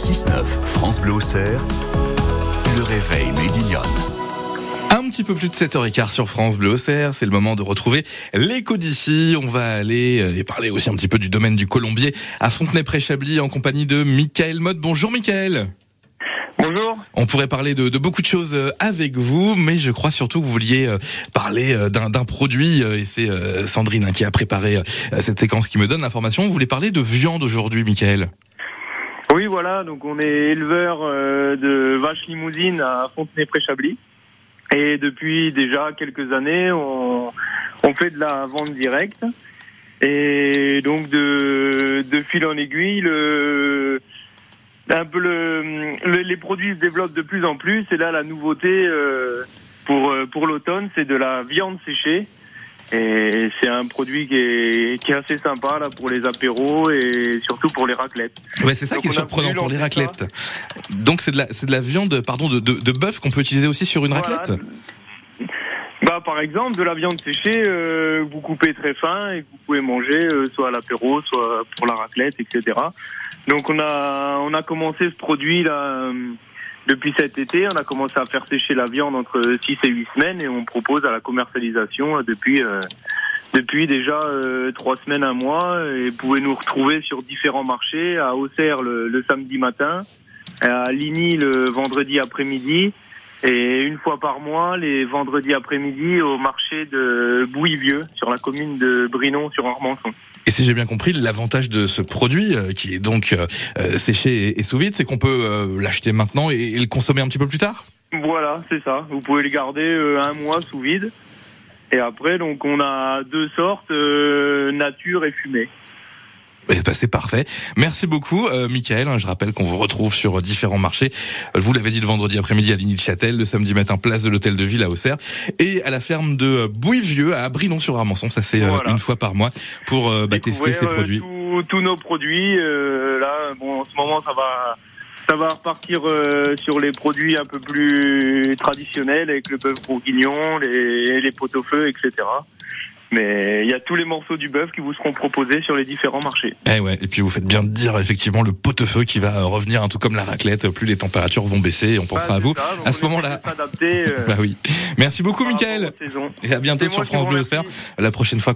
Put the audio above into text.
6-9, France Bleu Auxerre, le réveil Médillon. Un petit peu plus de 7h15 sur France Bleu Auxerre, c'est le moment de retrouver l'écho d'ici. On va aller euh, et parler aussi un petit peu du domaine du colombier à Fontenay-près-Chablis en compagnie de Michael Mode. Bonjour Michael. Bonjour. On pourrait parler de, de, beaucoup de choses euh, avec vous, mais je crois surtout que vous vouliez euh, parler d'un produit, et c'est Sandrine hein, qui a préparé cette séquence qui me donne l'information. Vous voulez parler de viande aujourd'hui, Michael? Oui, voilà, donc on est éleveur de vaches limousines à Fontenay-près-Chablis. Et depuis déjà quelques années, on, fait de la vente directe. Et donc de, fil en aiguille, le, un peu le, les produits se développent de plus en plus. Et là, la nouveauté euh, pour, pour l'automne, c'est de la viande séchée. Et c'est un produit qui est, qui est assez sympa là pour les apéros et surtout pour les raclettes. Ouais, c'est ça qui est surprenant pour les raclettes. Donc c'est de la c'est de la viande pardon de, de, de bœuf qu'on peut utiliser aussi sur une raclette. Bah par exemple de la viande séchée euh, vous coupez très fin et que vous pouvez manger euh, soit à l'apéro soit pour la raclette etc. Donc on a on a commencé ce produit là. Euh, depuis cet été, on a commencé à faire sécher la viande entre 6 et 8 semaines et on propose à la commercialisation depuis euh, depuis déjà euh, trois semaines, un mois. Et vous pouvez nous retrouver sur différents marchés, à Auxerre le samedi matin, à Ligny le vendredi après-midi et une fois par mois, les vendredis après-midi, au marché de Bouilly-Vieux, sur la commune de Brinon, sur Armançon. Et si j'ai bien compris, l'avantage de ce produit, euh, qui est donc euh, séché et sous vide, c'est qu'on peut euh, l'acheter maintenant et, et, le consommer un petit peu plus tard? Voilà, c'est ça. Vous pouvez le garder euh, un mois sous vide. Et après, donc, on a deux sortes, euh, nature et fumée. Eh ben, c'est parfait. Merci beaucoup, euh, Michael. Je rappelle qu'on vous retrouve sur différents marchés. Vous l'avez dit le vendredi après-midi à Ligny de Châtel, le samedi matin place de l'hôtel de ville à Auxerre et à la ferme de Bouilly-Vieux à Brinon-sur-Armançon. Ça c'est voilà. une fois par mois pour euh, bah, tester ces produits. Tous nos produits. Euh, là, bon, en ce moment, ça va. Ça va repartir euh, sur les produits un peu plus traditionnels avec le bœuf bourguignon, les, les pot-au-feu, etc. Mais il y a tous les morceaux du bœuf qui vous seront proposés sur les différents marchés. Eh ouais, et puis vous faites bien de dire effectivement le pot-au-feu qui va revenir, un tout comme la raclette. Plus les températures vont baisser, on pensera ah, à vous ça, à ce moment-là. Euh, bah oui. Merci beaucoup, Michael. Et à bientôt sur France Bleu. La prochaine fois.